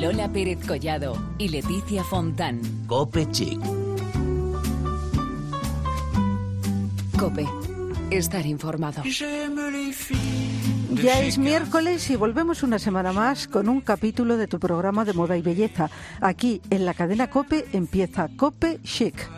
Lola Pérez Collado y Leticia Fontán. Cope Chic. Cope. Estar informado. Ya es miércoles y volvemos una semana más con un capítulo de tu programa de moda y belleza. Aquí en la cadena Cope empieza Cope Chic.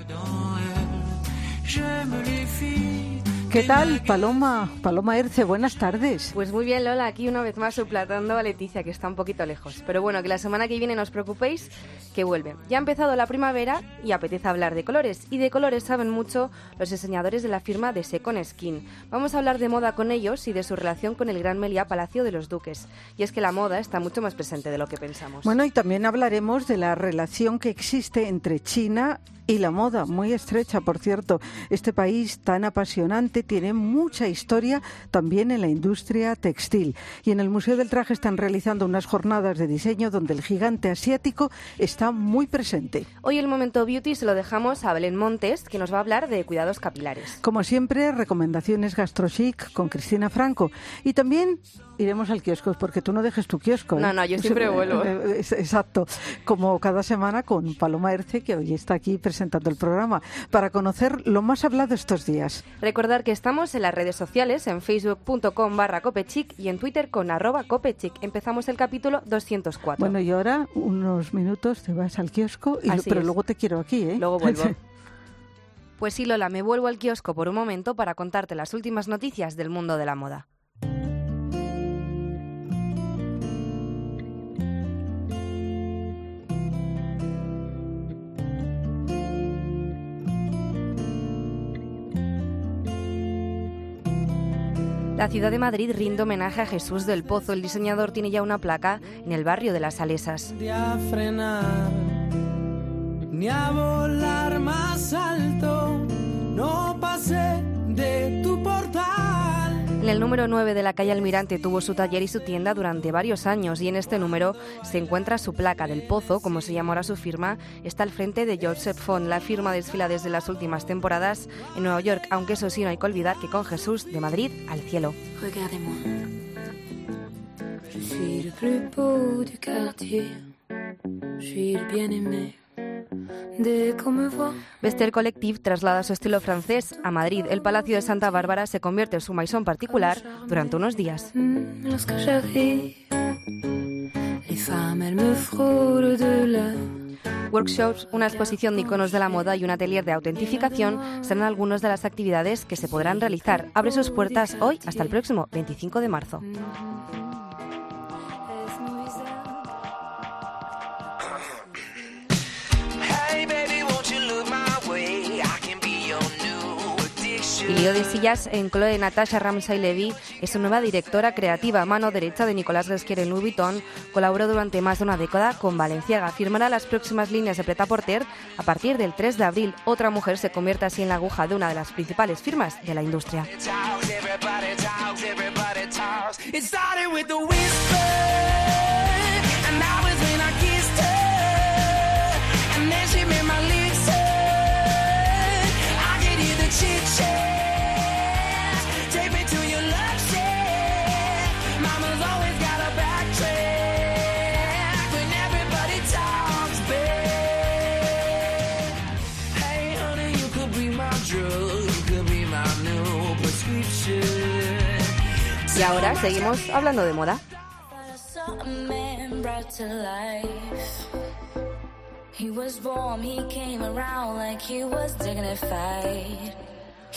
¿Qué tal, Paloma? Paloma Erce, buenas tardes. Pues muy bien, Lola, aquí una vez más suplantando a Leticia, que está un poquito lejos. Pero bueno, que la semana que viene no os preocupéis, que vuelve. Ya ha empezado la primavera y apetece hablar de colores. Y de colores saben mucho los diseñadores de la firma de Second Skin. Vamos a hablar de moda con ellos y de su relación con el Gran Meliá Palacio de los Duques. Y es que la moda está mucho más presente de lo que pensamos. Bueno, y también hablaremos de la relación que existe entre China y la moda, muy estrecha, por cierto. Este país tan apasionante tiene mucha historia también en la industria textil. Y en el Museo del Traje están realizando unas jornadas de diseño donde el gigante asiático está muy presente. Hoy el momento beauty se lo dejamos a Belén Montes, que nos va a hablar de cuidados capilares. Como siempre, recomendaciones gastrochic con Cristina Franco. Y también iremos al kiosco, porque tú no dejes tu kiosco. No, no, yo siempre vuelvo. Exacto. Como cada semana con Paloma Erce, que hoy está aquí presentando el programa, para conocer lo más hablado estos días. Recordar que estamos en las redes sociales, en facebook.com barra copechic y en Twitter con arroba copechic. Empezamos el capítulo 204. Bueno, y ahora unos minutos te vas al kiosco, y pero luego te quiero aquí, ¿eh? Luego vuelvo. Pues sí, Lola, me vuelvo al kiosco por un momento para contarte las últimas noticias del mundo de la moda. La ciudad de Madrid rinde homenaje a Jesús del Pozo. El diseñador tiene ya una placa en el barrio de las Salesas. En el número 9 de la calle Almirante tuvo su taller y su tienda durante varios años y en este número se encuentra su placa del Pozo, como se llama ahora su firma, está al frente de Joseph Font. La firma desfila desde las últimas temporadas en Nueva York, aunque eso sí no hay que olvidar que con Jesús de Madrid al cielo. Vestel Collective traslada su estilo francés a Madrid. El Palacio de Santa Bárbara se convierte en su maison particular durante unos días. Workshops, una exposición de iconos de la moda y un atelier de autentificación serán algunas de las actividades que se podrán realizar. Abre sus puertas hoy hasta el próximo 25 de marzo. Y de sillas en Chloe Natasha Ramsay Levy es su nueva directora creativa, mano derecha de Nicolás Resquier en Louis Vuitton. Colaboró durante más de una década con Valenciaga. Firmará las próximas líneas de Preta Porter a partir del 3 de abril. Otra mujer se convierte así en la aguja de una de las principales firmas de la industria. Y ahora seguimos hablando de moda.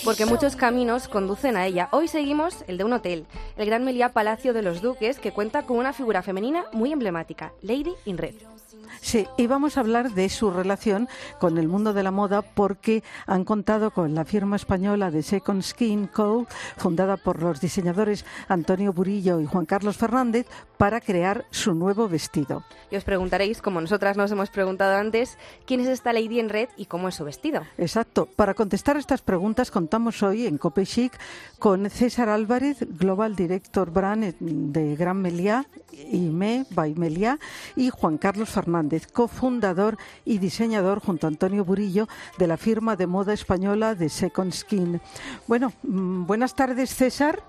Porque muchos caminos conducen a ella. Hoy seguimos el de un hotel, el Gran Meliá Palacio de los Duques, que cuenta con una figura femenina muy emblemática, Lady in Red. Sí, y vamos a hablar de su relación con el mundo de la moda porque han contado con la firma española de Second Skin Co., fundada por los diseñadores Antonio Burillo y Juan Carlos Fernández, para crear su nuevo vestido. Y os preguntaréis, como nosotras nos hemos preguntado antes, ¿quién es esta Lady en Red y cómo es su vestido? Exacto. Para contestar estas preguntas contamos hoy en Cope Chic con César Álvarez, Global Director Brand de Gran Meliá y Me by Meliá, y Juan Carlos Fernández, cofundador y diseñador junto a Antonio Burillo de la firma de moda española de Second Skin. Bueno, mm, buenas tardes César.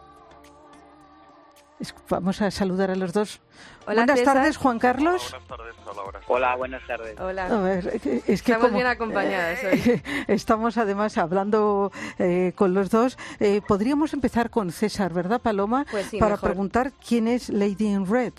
Vamos a saludar a los dos. buenas tardes, Juan Carlos. Hola, buenas tardes. Hola, Hola, buenas tardes. Hola. A ver, es que Estamos bien acompañadas hoy. Estamos además hablando eh, con los dos. Eh, podríamos empezar con César, ¿verdad, Paloma? Pues sí, Para mejor. preguntar quién es Lady in Red.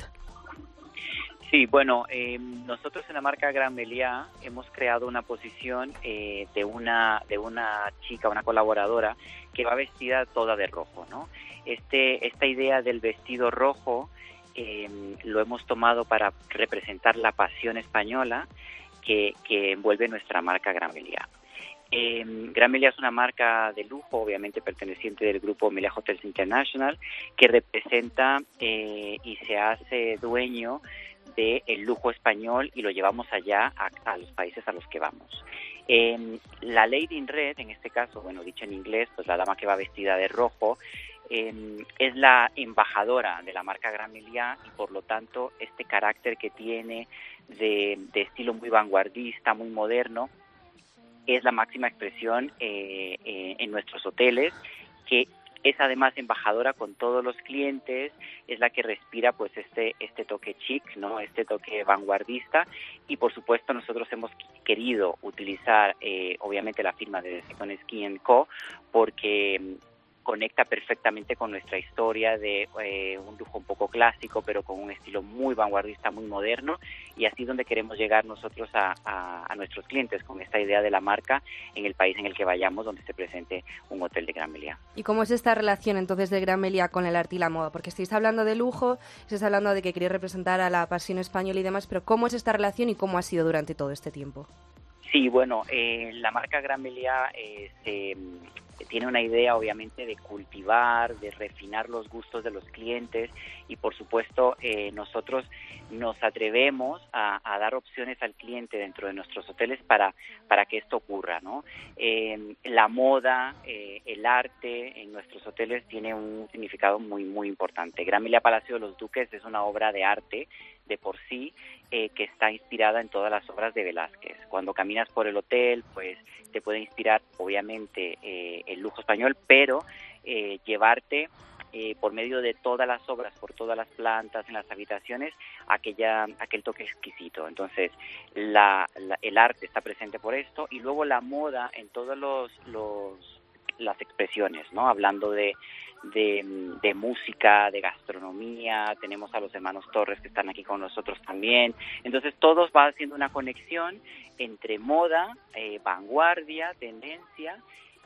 Sí, bueno, eh, nosotros en la marca Gran Meliá hemos creado una posición eh, de una de una chica, una colaboradora que va vestida toda de rojo, ¿no? Este esta idea del vestido rojo eh, lo hemos tomado para representar la pasión española que, que envuelve nuestra marca Gran Meliá. Eh, Gran Meliá es una marca de lujo, obviamente perteneciente del grupo Meliá Hotels International, que representa eh, y se hace dueño del el lujo español y lo llevamos allá a, a los países a los que vamos. Eh, la Lady in Red, en este caso, bueno, dicho en inglés, pues la dama que va vestida de rojo, eh, es la embajadora de la marca Gran Meliá y por lo tanto este carácter que tiene de, de estilo muy vanguardista, muy moderno, es la máxima expresión eh, eh, en nuestros hoteles, que es además embajadora con todos los clientes, es la que respira pues este este toque chic, ¿no? Este toque vanguardista y por supuesto nosotros hemos querido utilizar eh, obviamente la firma de Second Skin Co porque conecta perfectamente con nuestra historia de eh, un lujo un poco clásico, pero con un estilo muy vanguardista, muy moderno, y así es donde queremos llegar nosotros a, a, a, nuestros clientes, con esta idea de la marca en el país en el que vayamos, donde se presente un hotel de Gran Meliá. ¿Y cómo es esta relación entonces de Gran Meliá con el arte y la moda? Porque estáis hablando de lujo, estáis hablando de que queréis representar a la pasión española y demás, pero ¿cómo es esta relación y cómo ha sido durante todo este tiempo? Sí, bueno, eh, la marca Gran Meliá eh, se, tiene una idea obviamente de cultivar, de refinar los gustos de los clientes y por supuesto eh, nosotros nos atrevemos a, dar opciones al cliente dentro de nuestros hoteles para, para que esto ocurra. ¿no? Eh, la moda, eh, el arte en nuestros hoteles tiene un significado muy, muy importante. Gran Palacio de los Duques es una obra de arte de por sí eh, que está inspirada en todas las obras de Velázquez. Cuando caminas por el hotel, pues te puede inspirar obviamente eh, el lujo español, pero eh, llevarte eh, por medio de todas las obras, por todas las plantas en las habitaciones, aquella, aquel toque exquisito. Entonces, la, la, el arte está presente por esto y luego la moda en todos los, los las expresiones, ¿no? Hablando de, de, música, de gastronomía, tenemos a los hermanos Torres que están aquí con nosotros también. Entonces todos va haciendo una conexión entre moda, eh, vanguardia, tendencia,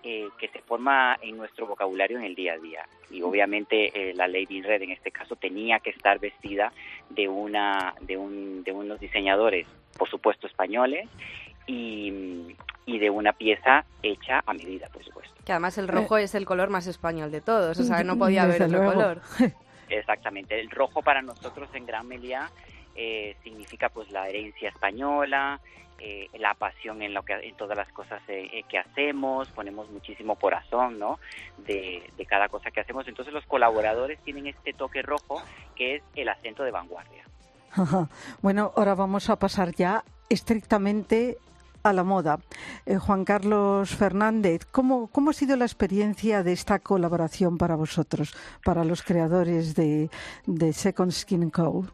eh, que se forma en nuestro vocabulario en el día a día. Y obviamente eh, la Lady Red en este caso tenía que estar vestida de, una, de, un, de unos diseñadores, por supuesto, españoles, y, y, de una pieza hecha a medida, por supuesto. Que además el rojo eh, es el color más español de todos, o sea, no podía haber otro luego. color. Exactamente, el rojo para nosotros en Gran Meliá eh, significa pues la herencia española, eh, la pasión en lo que en todas las cosas eh, que hacemos, ponemos muchísimo corazón, ¿no? De, de cada cosa que hacemos. Entonces los colaboradores tienen este toque rojo que es el acento de vanguardia. Bueno, ahora vamos a pasar ya estrictamente a la moda. Eh, Juan Carlos Fernández, ¿cómo, ¿cómo ha sido la experiencia de esta colaboración para vosotros, para los creadores de, Second Skin Co?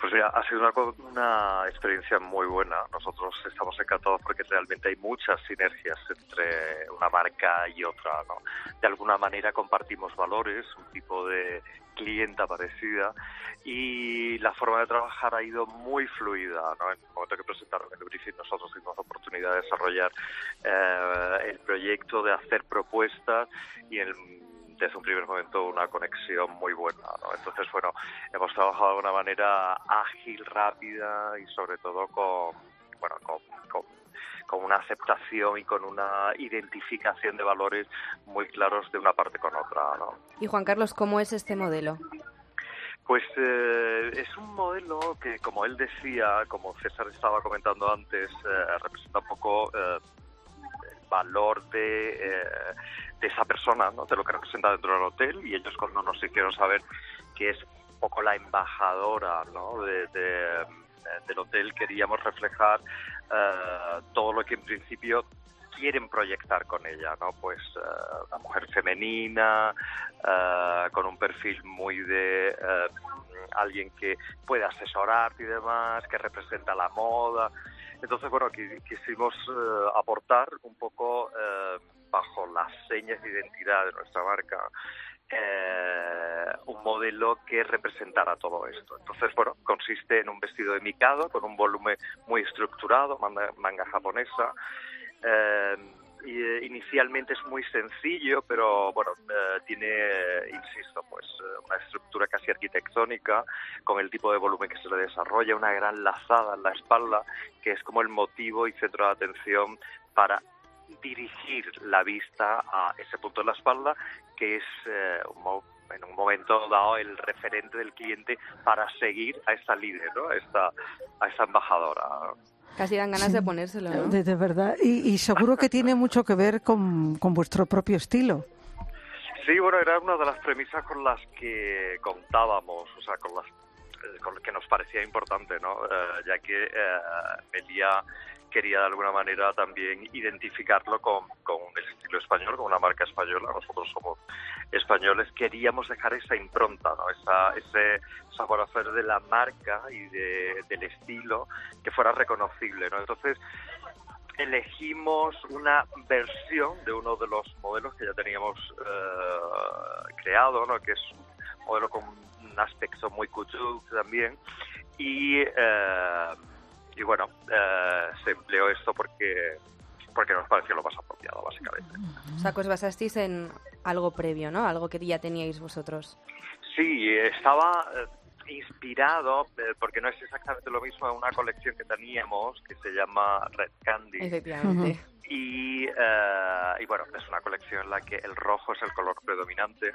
Pues mira, ha sido una, una, experiencia muy buena. Nosotros estamos encantados porque realmente hay muchas sinergias entre una marca y otra. ¿no? De alguna manera compartimos valores, un tipo de clienta parecida y la forma de trabajar ha ido muy fluida. ¿no? En el momento que presentaron el briefing nosotros tuvimos la oportunidad de desarrollar eh, el proyecto, de hacer propuestas y el desde un primer momento una conexión muy buena. ¿no? Entonces, bueno, hemos trabajado de una manera ágil, rápida y sobre todo con, bueno, con, con, con, una aceptación y con una identificación de valores muy claros de una parte con otra. ¿no? Y Juan Carlos, ¿cómo es este modelo? Pues eh, es un modelo que, como él decía, como César estaba comentando antes, eh, representa un poco eh, el valor de de esa persona, ¿no? de lo que representa dentro del hotel y ellos cuando nos hicieron saber que es un poco la embajadora ¿no? de, de, del hotel queríamos reflejar uh, todo lo que en principio quieren proyectar con ella, ¿no? Pues uh, una mujer femenina, uh, con un perfil muy de uh, alguien que puede asesorarte y demás, que representa la moda. Entonces, bueno, quisimos aportar un poco bajo las señas de identidad de nuestra marca eh, un modelo que representara todo esto. Entonces, bueno, consiste en un vestido de micado con un volumen muy estructurado, manga, japonesa. Eh, eh, inicialmente es muy sencillo, pero bueno, eh, tiene, insisto, pues una estructura casi arquitectónica con el tipo de volumen que se le desarrolla, una gran lazada en la espalda, que es como el motivo y centro de atención para dirigir la vista a ese punto de la espalda, que es eh, en un momento dado el referente del cliente para seguir a esta líder, ¿no? a, esta, a esta embajadora. Casi dan ganas de ponérselo, ¿no? De, verdad. Y, seguro que tiene mucho que ver con, con vuestro propio estilo. Sí, bueno, era una de las premisas con las que contábamos, o sea, con las eh, con que nos parecía importante, ¿no? Eh, ya que eh, quería de alguna manera también identificarlo con, con, el estilo español, con una marca española. Nosotros somos españoles. Queríamos dejar esa impronta, ¿no? esa, ese saber-hacer de la marca y de, del estilo que fuera reconocible. ¿no? Entonces, elegimos una versión de uno de los modelos que ya teníamos eh, creado, ¿no? que es un modelo con un aspecto muy couture también. Y. Eh, y bueno, eh, se empleó esto porque porque nos pareció lo más apropiado, básicamente. O sea, que os basasteis en algo previo, ¿no? Algo que ya teníais vosotros. Sí, estaba eh, inspirado, eh, porque no es exactamente lo mismo, en una colección que teníamos que se llama Red Candy. Efectivamente. Y, y bueno, es una colección en la que el rojo es el color predominante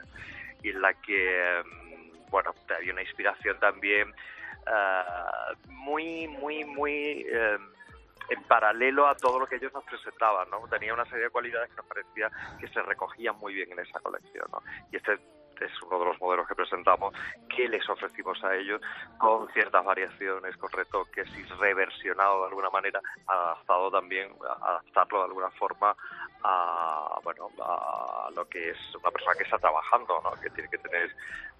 y en la que, mm, bueno, había una inspiración también eh, muy, muy, muy eh, en paralelo a todo lo que ellos nos presentaban, ¿no? Tenía una serie de cualidades que nos parecía que se recogían muy bien en esa colección, ¿no? Y este es uno de los modelos que presentamos, que les ofrecimos a ellos con ciertas variaciones, con retoques y reversionado de alguna manera, adaptado también, adaptarlo de alguna forma a, bueno, a lo que es una persona que está trabajando, ¿no? Que tiene que tener,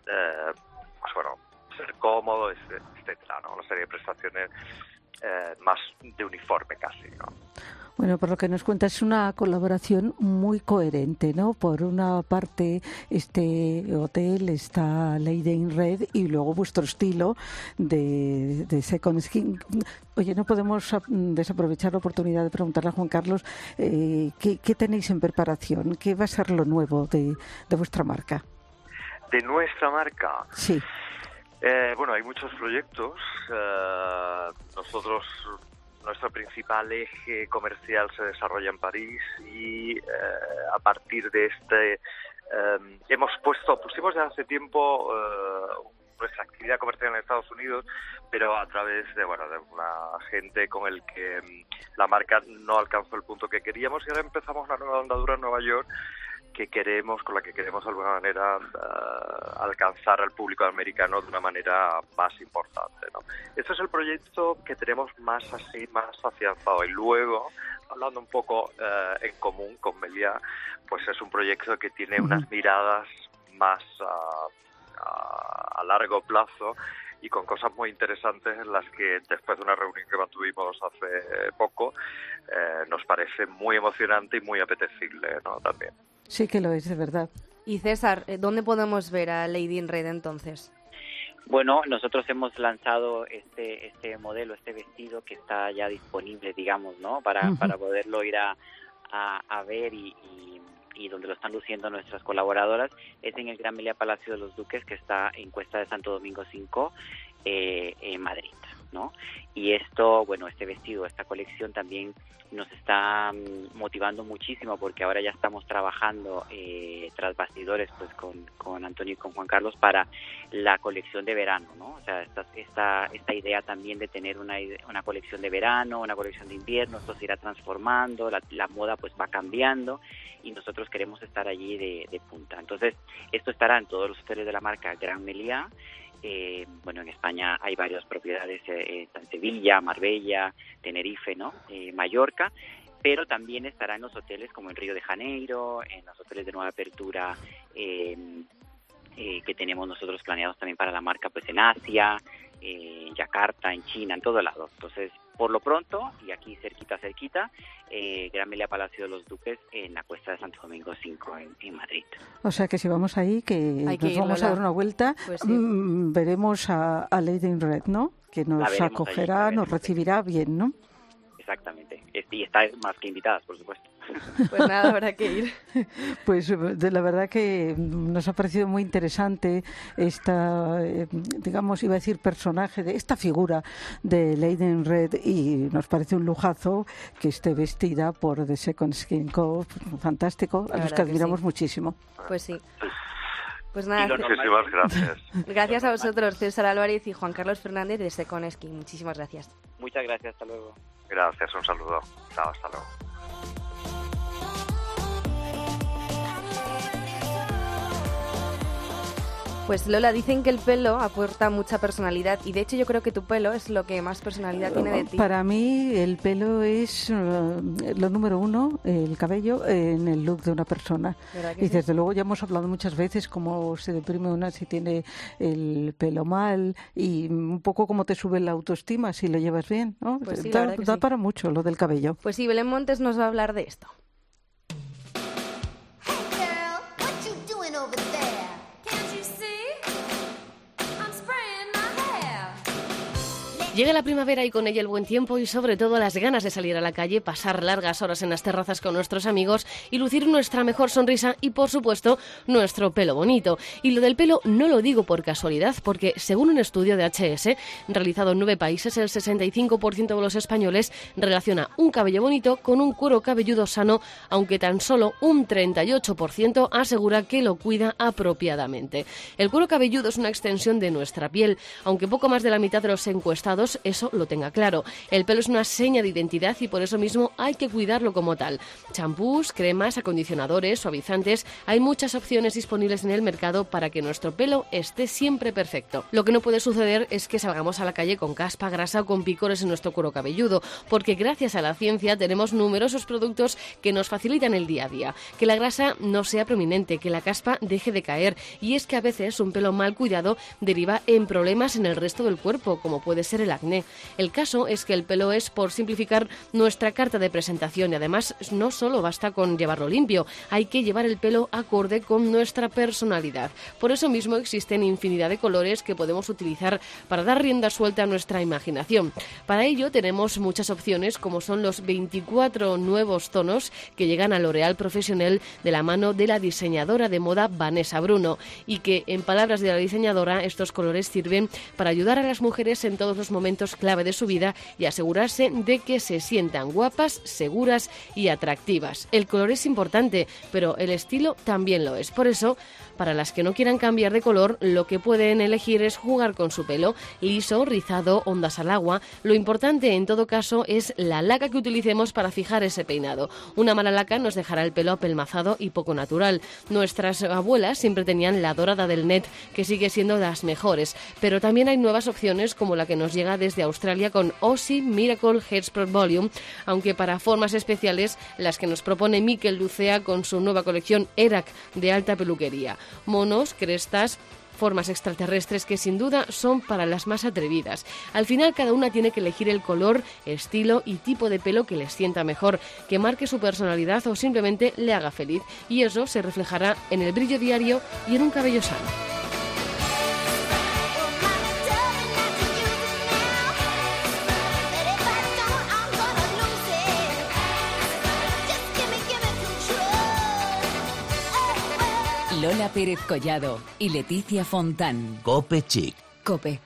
eh, pues bueno, ser cómodo, etcétera, ¿no? Una serie de prestaciones eh, más de uniforme casi, ¿no? Bueno, por lo que nos cuenta es una colaboración muy coherente, ¿no? Por una parte este hotel está Lady in Red y luego vuestro estilo de, de Second Skin. Oye, no podemos desaprovechar la oportunidad de preguntarle a Juan Carlos eh, ¿qué, ¿qué, tenéis en preparación, qué va a ser lo nuevo de, de vuestra marca. De nuestra marca. Sí. Eh, bueno, hay muchos proyectos. Eh, nosotros, nuestro principal eje comercial se desarrolla en París y eh, a partir de este hemos puesto, pusimos ya hace tiempo nuestra actividad comercial en Estados Unidos, pero a través de bueno de una gente con el que la marca no alcanzó el punto que queríamos y ahora empezamos una nueva andadura en Nueva York que queremos, con la que queremos de alguna manera uh, alcanzar al público americano de una manera más importante. ¿no? Este es el proyecto que tenemos más así, más afianzado. Y luego, hablando un poco uh, en común con Melia, pues es un proyecto que tiene unas miradas más uh, a largo plazo y con cosas muy interesantes en las que después de una reunión que mantuvimos hace poco eh, nos parece muy emocionante y muy apetecible ¿no? también. Sí que lo es, de verdad. Y César, eh, ¿dónde podemos ver a Lady in Red entonces? Bueno, nosotros hemos lanzado este este modelo, este vestido que está ya disponible, digamos, ¿no? Para, para poderlo ir a, a, ver y, y, donde lo están luciendo nuestras colaboradoras. Es en el Gran Melia Palacio de los Duques, que está en Cuesta de Santo Domingo 5, eh, en Madrid. Y esto, bueno, este vestido, esta colección también nos está mm, motivando muchísimo porque ahora ya estamos trabajando eh, tras bastidores pues con, con Antonio y con Juan Carlos para la colección de verano, ¿no? O sea, esta, esta, esta idea también de tener una, una colección de verano, una colección de invierno, esto se irá transformando, la, la moda pues va cambiando y nosotros queremos estar allí de, de punta. Entonces, esto estará en todos los hoteles de la marca Gran Meliá eh, bueno, en España hay varias propiedades, eh, en Sevilla, Marbella, Tenerife, ¿no? Eh, Mallorca, pero también estará en los hoteles como en Río de Janeiro, en los hoteles de nueva apertura eh, que tenemos nosotros planeados también para la marca pues en Asia, en Yakarta, en China, en todo lado. Entonces, por lo pronto, y aquí cerquita, cerquita, eh, Gran Melia Palacio de los Duques en la cuesta de Santo Domingo 5 en, Madrid. O sea que si vamos ahí, que, nos vamos a dar una vuelta, pues mm, veremos a, Lady in Red, ¿no? Que nos acogerá, nos recibirá bien, ¿no? Exactamente. Y está más que invitadas, por supuesto. Pues nada, habrá que ir. Pues de la verdad que nos ha parecido muy interesante esta, eh, digamos, iba a decir personaje, de esta figura de Leiden Red y nos parece un lujazo que esté vestida por The Second Skin Co. Fantástico, a los que admiramos muchísimo. Pues sí. Pues nada, muchísimas gracias. Gracias a vosotros, César Álvarez y Juan Carlos Fernández de Second Skin. Muchísimas gracias. Muchas gracias, hasta luego. Gracias, un saludo. Chao, hasta luego. Pues Lola, dicen que el pelo aporta mucha personalidad y de hecho yo creo que tu pelo es lo que más personalidad tiene de ti. Para mí el pelo es eh, lo número uno, el cabello, en el look de una persona. Y desde luego ya hemos hablado muchas veces cómo se deprime una si tiene el pelo mal y un poco cómo te sube la autoestima si lo llevas bien. ¿no? Pues da, para mucho lo del cabello. Pues sí, Belén Montes nos va a hablar de esto. Llega la primavera y con ella el buen tiempo y sobre todo las ganas de salir a la calle, pasar largas horas en las terrazas con nuestros amigos y lucir nuestra mejor sonrisa y por supuesto nuestro pelo bonito. Y lo del pelo no lo digo por casualidad, porque según un estudio de HS realizado en nueve países, el 65% de los españoles relaciona un cabello bonito con un cuero cabelludo sano, aunque tan solo un 38% asegura que lo cuida apropiadamente. El cuero cabelludo es una extensión de nuestra piel, aunque poco más de la mitad de los encuestados eso lo tenga claro. El pelo es una seña de identidad y por eso mismo hay que cuidarlo como tal. Champús, cremas, acondicionadores, suavizantes, hay muchas opciones disponibles en el mercado para que nuestro pelo esté siempre perfecto. Lo que no puede suceder es que salgamos a la calle con caspa, grasa o con picores en nuestro cuero cabelludo, porque gracias a la ciencia tenemos numerosos productos que nos facilitan el día a día. Que la grasa no sea prominente, que la caspa deje de caer y es que a veces un pelo mal cuidado deriva en problemas en el resto del cuerpo, como puede ser el el caso es que el pelo es, por simplificar, nuestra carta de presentación y además no solo basta con llevarlo limpio, hay que llevar el pelo acorde con nuestra personalidad. Por eso mismo existen infinidad de colores que podemos utilizar para dar rienda suelta a nuestra imaginación. Para ello tenemos muchas opciones como son los 24 nuevos tonos que llegan a L'Oréal Profesional de la mano de la diseñadora de moda Vanessa Bruno y que en palabras de la diseñadora estos colores sirven para ayudar a las mujeres en todos los momentos clave de su vida y asegurarse de que se sientan guapas, seguras y atractivas. El color es importante, pero el estilo también lo es. Por eso, para las que no quieran cambiar de color, lo que pueden elegir es jugar con su pelo, liso, rizado, ondas al agua. Lo importante en todo caso es la laca que utilicemos para fijar ese peinado. Una mala laca nos dejará el pelo apelmazado y poco natural. Nuestras abuelas siempre tenían la dorada del net, que sigue siendo las mejores, pero también hay nuevas opciones como la que nos llega desde Australia con Aussie Miracle Hairspray Volume, aunque para formas especiales las que nos propone Mikel Lucea con su nueva colección ERAC de alta peluquería monos, crestas, formas extraterrestres que sin duda son para las más atrevidas. Al final cada una tiene que elegir el color, estilo y tipo de pelo que les sienta mejor, que marque su personalidad o simplemente le haga feliz. Y eso se reflejará en el brillo diario y en un cabello sano. Lola Pérez Collado y Leticia Fontán. Cope Chic. Cope.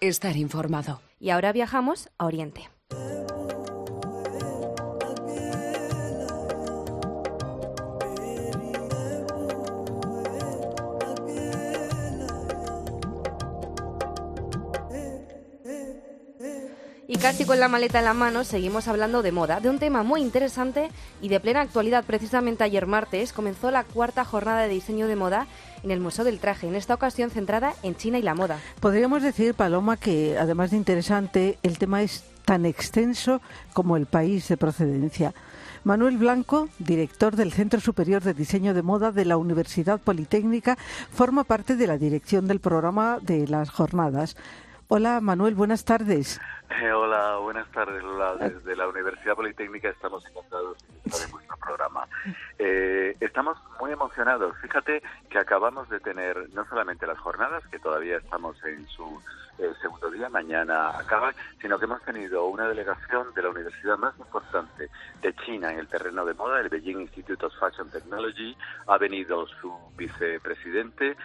Estar informado. Y ahora viajamos a Oriente. Y casi con la maleta en la mano seguimos hablando de moda, de un tema muy interesante y de plena actualidad. Precisamente ayer martes comenzó la cuarta jornada de diseño de moda en el Museo del Traje, en esta ocasión centrada en China y la moda. Podríamos decir, Paloma, que además de interesante, el tema es tan extenso como el país de procedencia Manuel Blanco, director del Centro Superior de Diseño de Moda de la Universidad Politécnica, forma parte de la dirección del programa de las jornadas. Hola Manuel, buenas tardes. Eh, hola, buenas tardes Lola. Desde la Universidad Politécnica estamos encantados de vuestro programa. Eh, estamos muy emocionados. Fíjate que acabamos de tener no solamente las jornadas, que todavía estamos en su eh, segundo día, mañana acaban, sino que hemos tenido una delegación de la universidad más importante de China en el terreno de moda, el Beijing Institute of Fashion Technology. Ha venido su vicepresidente,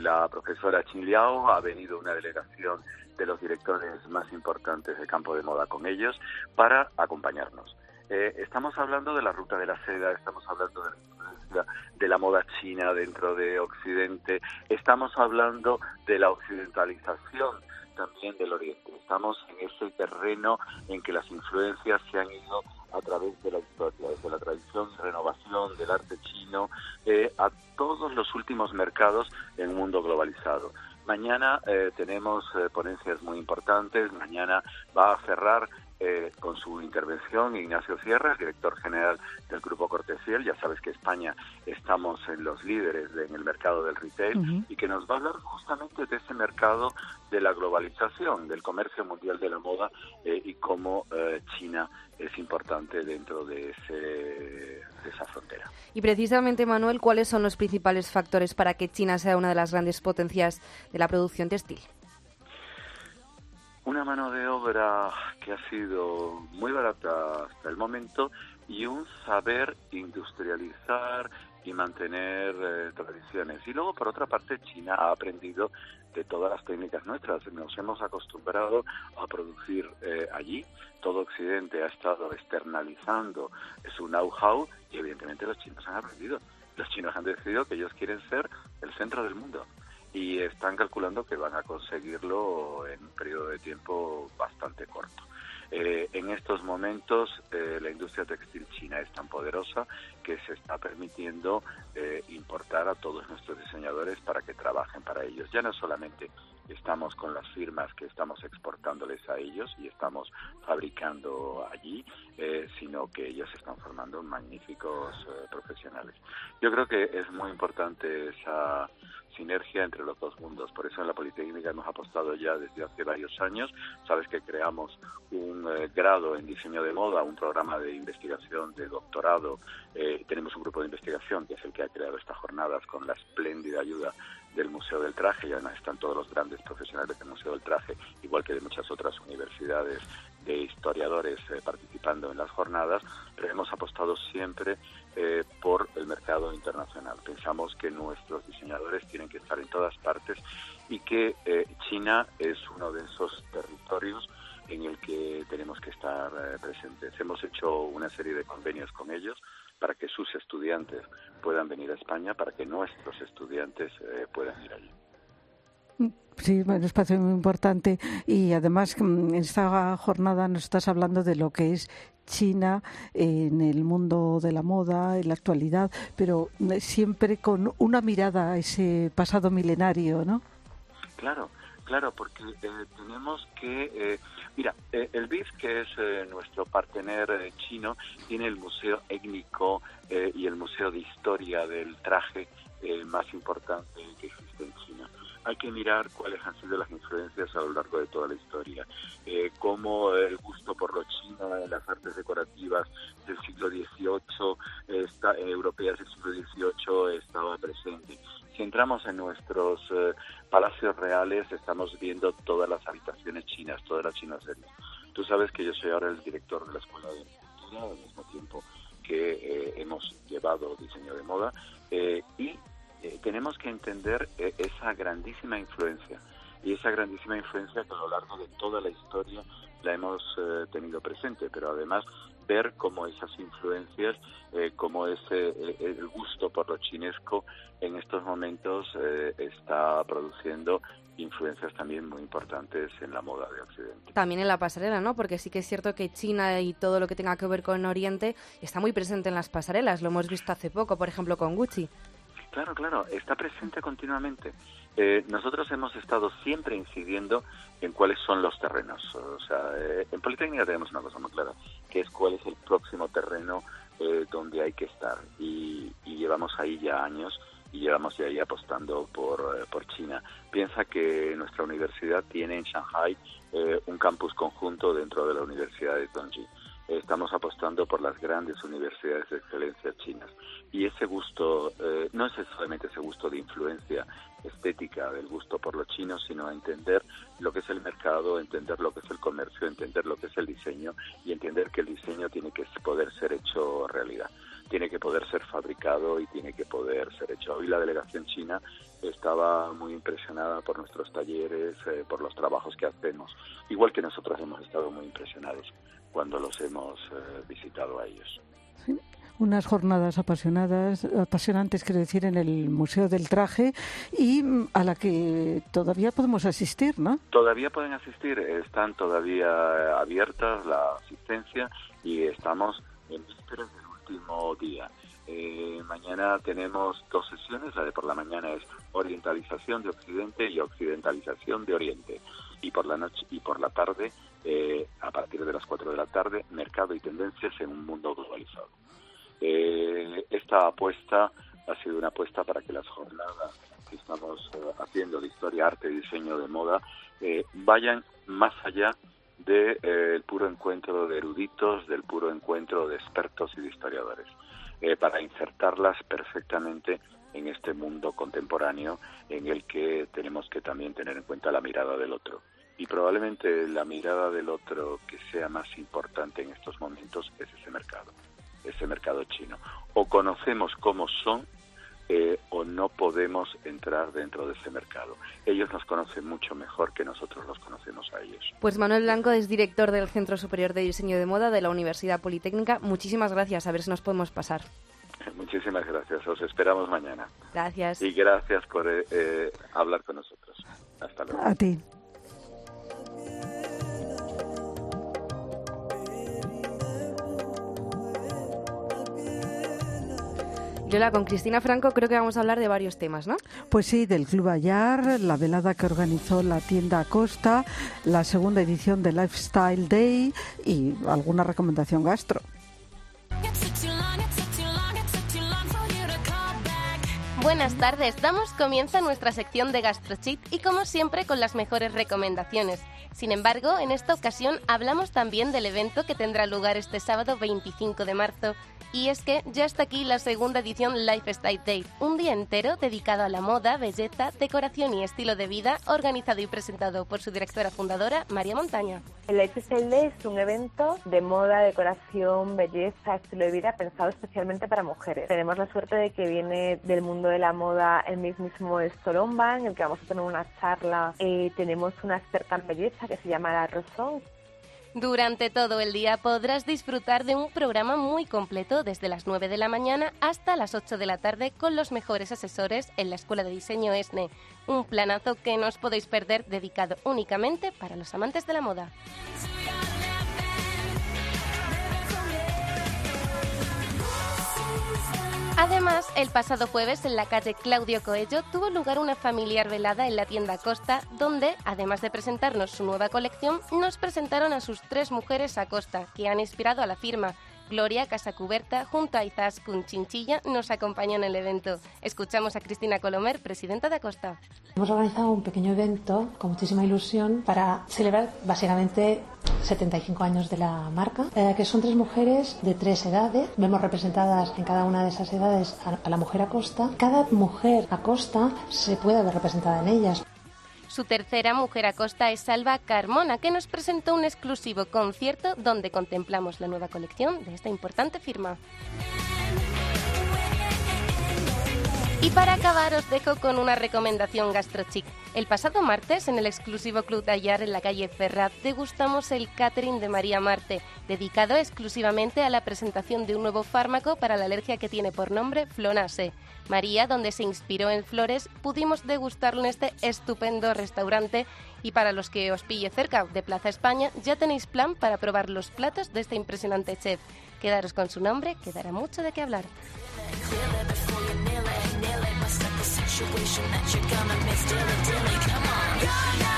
la profesora Qin Liao, ha venido una delegación de los directores más importantes del campo de moda con ellos para acompañarnos. Eh, estamos hablando de la ruta de la seda, estamos hablando de la, de la moda china dentro de Occidente, estamos hablando de la occidentalización también del Oriente. Estamos en ese terreno en que las influencias se han ido a través de la historia, desde la tradición y renovación del arte chino eh, a todos los últimos mercados en un mundo globalizado. Mañana eh, tenemos eh, ponencias muy importantes. Mañana va a cerrar eh, con su intervención Ignacio Sierra, director general del Grupo Cortesiel. Ya sabes que España estamos en los líderes en el mercado del retail y que nos va a hablar justamente de ese mercado de la globalización, del comercio mundial de la moda y cómo China es importante dentro de, ese, de esa frontera. Y precisamente, Manuel, ¿cuáles son los principales factores para que China sea una de las grandes potencias de la producción textil? Una mano de obra que ha sido muy barata hasta el momento y un saber industrializar y mantener eh, tradiciones. Y luego, por otra parte, China ha aprendido de todas las técnicas nuestras. Nos hemos acostumbrado a producir eh, allí. Todo Occidente ha estado externalizando su know-how y evidentemente los chinos han aprendido. Los chinos han decidido que ellos quieren ser el centro del mundo y están calculando que van a conseguirlo en un periodo de tiempo bastante corto. Eh, en estos momentos eh, la industria textil china es tan poderosa que se está permitiendo eh, importar a todos nuestros diseñadores para que trabajen para ellos. Ya no solamente estamos con las firmas que estamos exportándoles a ellos y estamos fabricando allí, sino que ellos están formando magníficos profesionales. Yo creo que es muy importante esa sinergia entre los dos mundos. Por eso en la Politécnica hemos apostado ya desde hace varios años. Sabes que creamos un eh, grado en diseño de moda, un programa de investigación, de doctorado. Eh, tenemos un grupo de investigación que es el que ha creado estas jornadas con la espléndida ayuda del Museo del Traje. Ya están todos los grandes profesionales del Museo del Traje, igual que de muchas otras universidades de historiadores eh, participando en las jornadas, pero hemos apostado siempre eh, por el mercado internacional. Pensamos que nuestros diseñadores tienen que estar en todas partes y que eh, China es uno de esos territorios en el que tenemos que estar eh, presentes. Hemos hecho una serie de convenios con ellos para que sus estudiantes puedan venir a España, para que nuestros estudiantes puedan ir allí. Sí, un espacio muy importante y además mm, en esta jornada nos estás hablando de lo que es China en el mundo de la moda, en la actualidad, pero eh, siempre con una mirada a ese pasado milenario, ¿no? Claro, claro, porque eh, tenemos que... Eh, mira, el BIF, que es nuestro partener chino, tiene el Museo Étnico y el Museo de Historia del Traje más importante que existe hay que mirar cuáles han sido las influencias a lo largo de toda la historia, eh, cómo el gusto por lo chino en las artes decorativas del siglo XVIII, está, eh, europeas del siglo XVIII estaba presente. Si entramos en nuestros eh, palacios reales, estamos viendo todas las habitaciones chinas, todas las chinas Tú sabes que yo soy ahora el director de la Escuela de Arquitectura, al mismo tiempo que eh, hemos llevado diseño de moda, y eh, tenemos que entender eh, esa grandísima influencia y esa grandísima influencia que a lo largo de toda la historia la hemos eh, tenido presente, pero además ver cómo esas influencias, cómo ese el gusto por lo chinesco en estos momentos está produciendo influencias también muy importantes en la moda de Occidente. También en la pasarela, ¿no? Porque sí que es cierto que China y todo lo que tenga que ver con Oriente está muy presente en las pasarelas. Lo hemos visto hace poco, por ejemplo, con Gucci. Claro, claro, está presente continuamente. Eh, nosotros hemos estado siempre incidiendo en cuáles son los terrenos. O sea, eh, en Politécnica tenemos una cosa muy clara, que es cuál es el próximo terreno eh, donde hay que estar. Y, y, llevamos ahí ya años y llevamos ya ahí apostando por, por China. Piensa que nuestra universidad tiene en Shanghai un campus conjunto dentro de la Universidad de Tongji estamos apostando por las grandes universidades de excelencia chinas. Y ese gusto, eh, no es solamente ese gusto de influencia estética del gusto por lo chino, sino entender lo que es el mercado, entender lo que es el comercio, entender lo que es el diseño y entender que el diseño tiene que poder ser hecho realidad tiene que poder ser fabricado y tiene que poder ser hecho. Hoy la delegación china estaba muy impresionada por nuestros talleres, eh, por los trabajos que hacemos, igual que nosotros hemos estado muy impresionados cuando los hemos eh, visitado a ellos. Sí, unas jornadas apasionadas, apasionantes, quiero decir, en el Museo del Traje y mm, a la que todavía podemos asistir, ¿no? Todavía pueden asistir, están todavía abiertas la asistencia y estamos en vísperas del último día. Eh, mañana tenemos dos sesiones, la de por la mañana es orientalización de Occidente y occidentalización de Oriente y por la noche y por la tarde eh, a partir de las 4 de la tarde mercado y tendencias en un mundo globalizado eh, esta apuesta ha sido una apuesta para que las jornadas que estamos eh, haciendo de historia arte y diseño de moda vayan más allá del puro encuentro de eruditos del puro encuentro de expertos y de historiadores para insertarlas perfectamente en este mundo contemporáneo en el que tenemos que también tener en cuenta la mirada del otro. Y probablemente la mirada del otro que sea más importante en estos momentos es ese mercado, ese mercado chino. O conocemos cómo son eh, o no podemos entrar dentro de ese mercado. Ellos nos conocen mucho mejor que nosotros los conocemos a ellos. Pues Manuel Blanco es director del Centro Superior de Diseño de Moda de la Universidad Politécnica. Muchísimas gracias. A ver si nos podemos pasar. Muchísimas gracias. Os esperamos mañana. Gracias. Y gracias por eh, eh, hablar con nosotros. Hasta luego. A ti. Yola, con Cristina Franco creo que vamos a hablar de varios temas, ¿no? Pues sí, del Club Ayar, la velada que organizó la tienda Acosta, la segunda edición de Lifestyle Day y alguna recomendación gastro. Buenas tardes, damos comienzo a nuestra sección de GastroChit y como siempre con las mejores recomendaciones. Sin embargo, en esta ocasión hablamos también del evento que tendrá lugar este sábado 25 de marzo y es que ya está aquí la segunda edición Lifestyle Day, un día entero dedicado a la moda, belleza, decoración y estilo de vida, organizado y presentado por su directora fundadora, María Montaña. El Lifestyle Day es un evento de moda, decoración, belleza, estilo de vida pensado especialmente para mujeres. Tenemos la suerte de que viene del mundo de la moda el mismísimo Stolomba, en el que vamos a tener una charla. Eh, tenemos una experta en belleza que se llama La Rosón, durante todo el día podrás disfrutar de un programa muy completo desde las 9 de la mañana hasta las 8 de la tarde con los mejores asesores en la Escuela de Diseño ESNE. Un planazo que no os podéis perder dedicado únicamente para los amantes de la moda. Además, el pasado jueves en la calle Claudio Coello tuvo lugar una familiar velada en la tienda Costa, donde, además de presentarnos su nueva colección, nos presentaron a sus tres mujeres a Costa, que han inspirado a la firma, Gloria Casacuberta, junto a Izas Chinchilla, nos acompañó en el evento. Escuchamos a Cristina Colomer, presidenta de Acosta. Hemos organizado un pequeño evento con muchísima ilusión para celebrar básicamente 75 años de la marca, eh, que son tres mujeres de tres edades. Vemos representadas en cada una de esas edades a, la mujer Acosta. Cada mujer Acosta se puede ver representada en ellas. Su tercera mujer a costa es Salva Carmona, que nos presentó un exclusivo concierto donde contemplamos la nueva colección de esta importante firma. Y para acabar os dejo con una recomendación gastrochic. El pasado martes, en el exclusivo Club Tallar en la calle Ferrat, degustamos el catering de María Marte, dedicado exclusivamente a la presentación de un nuevo fármaco para la alergia que tiene por nombre Flonase. María, donde se inspiró en flores, pudimos degustarlo en este estupendo restaurante y para los que os pille cerca de Plaza España, ya tenéis plan para probar los platos de este impresionante chef. Quedaros con su nombre, que dará mucho de qué hablar. Situation that you're gonna miss dilly dilly. Come on.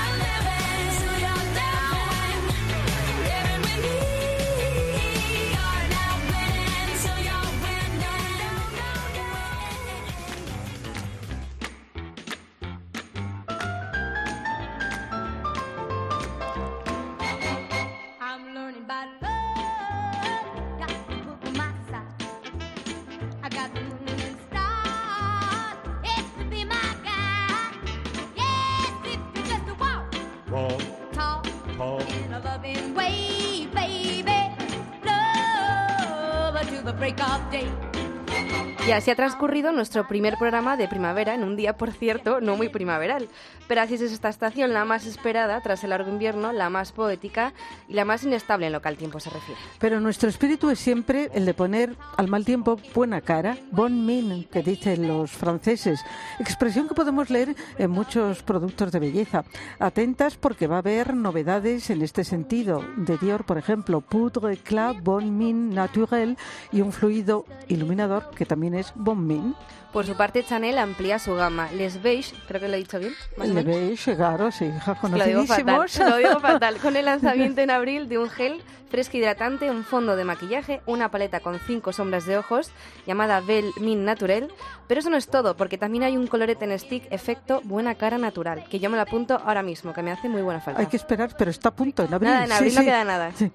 Y así ha transcurrido nuestro primer programa de primavera, en un día, por cierto, no muy primaveral. Pero así es esta estación la más esperada tras el largo invierno, la más poética y la más inestable en lo que al tiempo se refiere. Pero nuestro espíritu es siempre el de poner al mal tiempo buena cara, bon min, que dicen los franceses, expresión que podemos leer en muchos productos de belleza. Atentas porque va a haber novedades en este sentido. De Dior, por ejemplo, poudre éclat bon min naturel y un fluido iluminador que también es bon min. Por su parte, Chanel amplía su gama. Les Beige, creo que lo he dicho bien. más Le veis llegar, sí, hija, Lo digo fatal, conocidísimos. lo digo fatal. Con el lanzamiento en abril de un gel fresco hidratante, un fondo de maquillaje, una paleta con cinco sombras de ojos llamada Belle Min Naturel. Pero eso no es todo, porque también hay un colorete en stick efecto buena cara natural, que yo me lo apunto ahora mismo, que me hace muy buena falta. Hay que esperar, pero está a punto en abril. Nada, en sí, abril no sí. queda nada. Sí.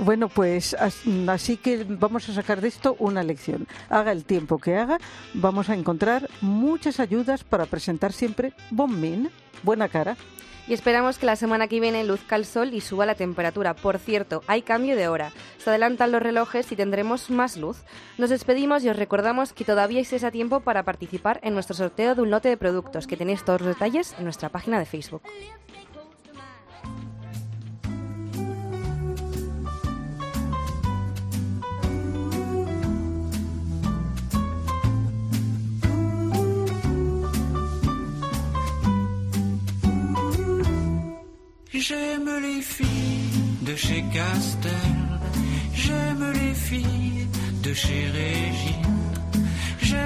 Bueno, pues as- así que vamos a sacar de esto una lección. Haga el tiempo que haga, vamos a encontrar muchas ayudas para presentar siempre bon min, buena cara. Y esperamos que la semana que viene luzca el sol y suba la temperatura. Por cierto, hay cambio de hora. Se adelantan los relojes y tendremos más luz. Nos despedimos y os recordamos que todavía estáis a tiempo para participar en nuestro sorteo de un lote de productos, que tenéis todos los detalles en nuestra página de Facebook. Chez Castel. J'aime les filles de chez Régine.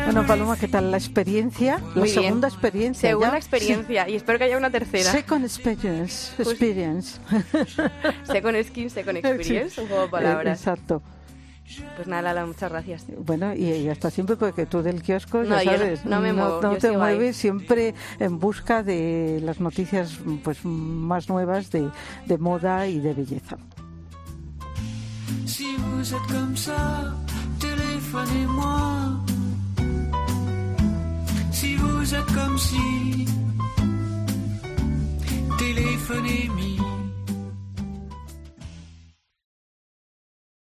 Bueno, Paloma, ¿qué tal la experiencia? La Muy bien. segunda experiencia. Segunda ya. experiencia y espero que haya una tercera. Second experience. Pues- experience. Second Skin, Second Sí. Experience, un juego de palabras. Eh, Exacto. Pues nada, Lala, muchas gracias. Bueno, y, y hasta siempre, porque tú del kiosco, No, ya sabes, no me muevo, no yo te ahí. mueves siempre en busca de las noticias pues más nuevas de, de moda y de belleza. Si vous êtes comme ça, téléphonez-moi. Si vous êtes comme si, téléphonez-moi.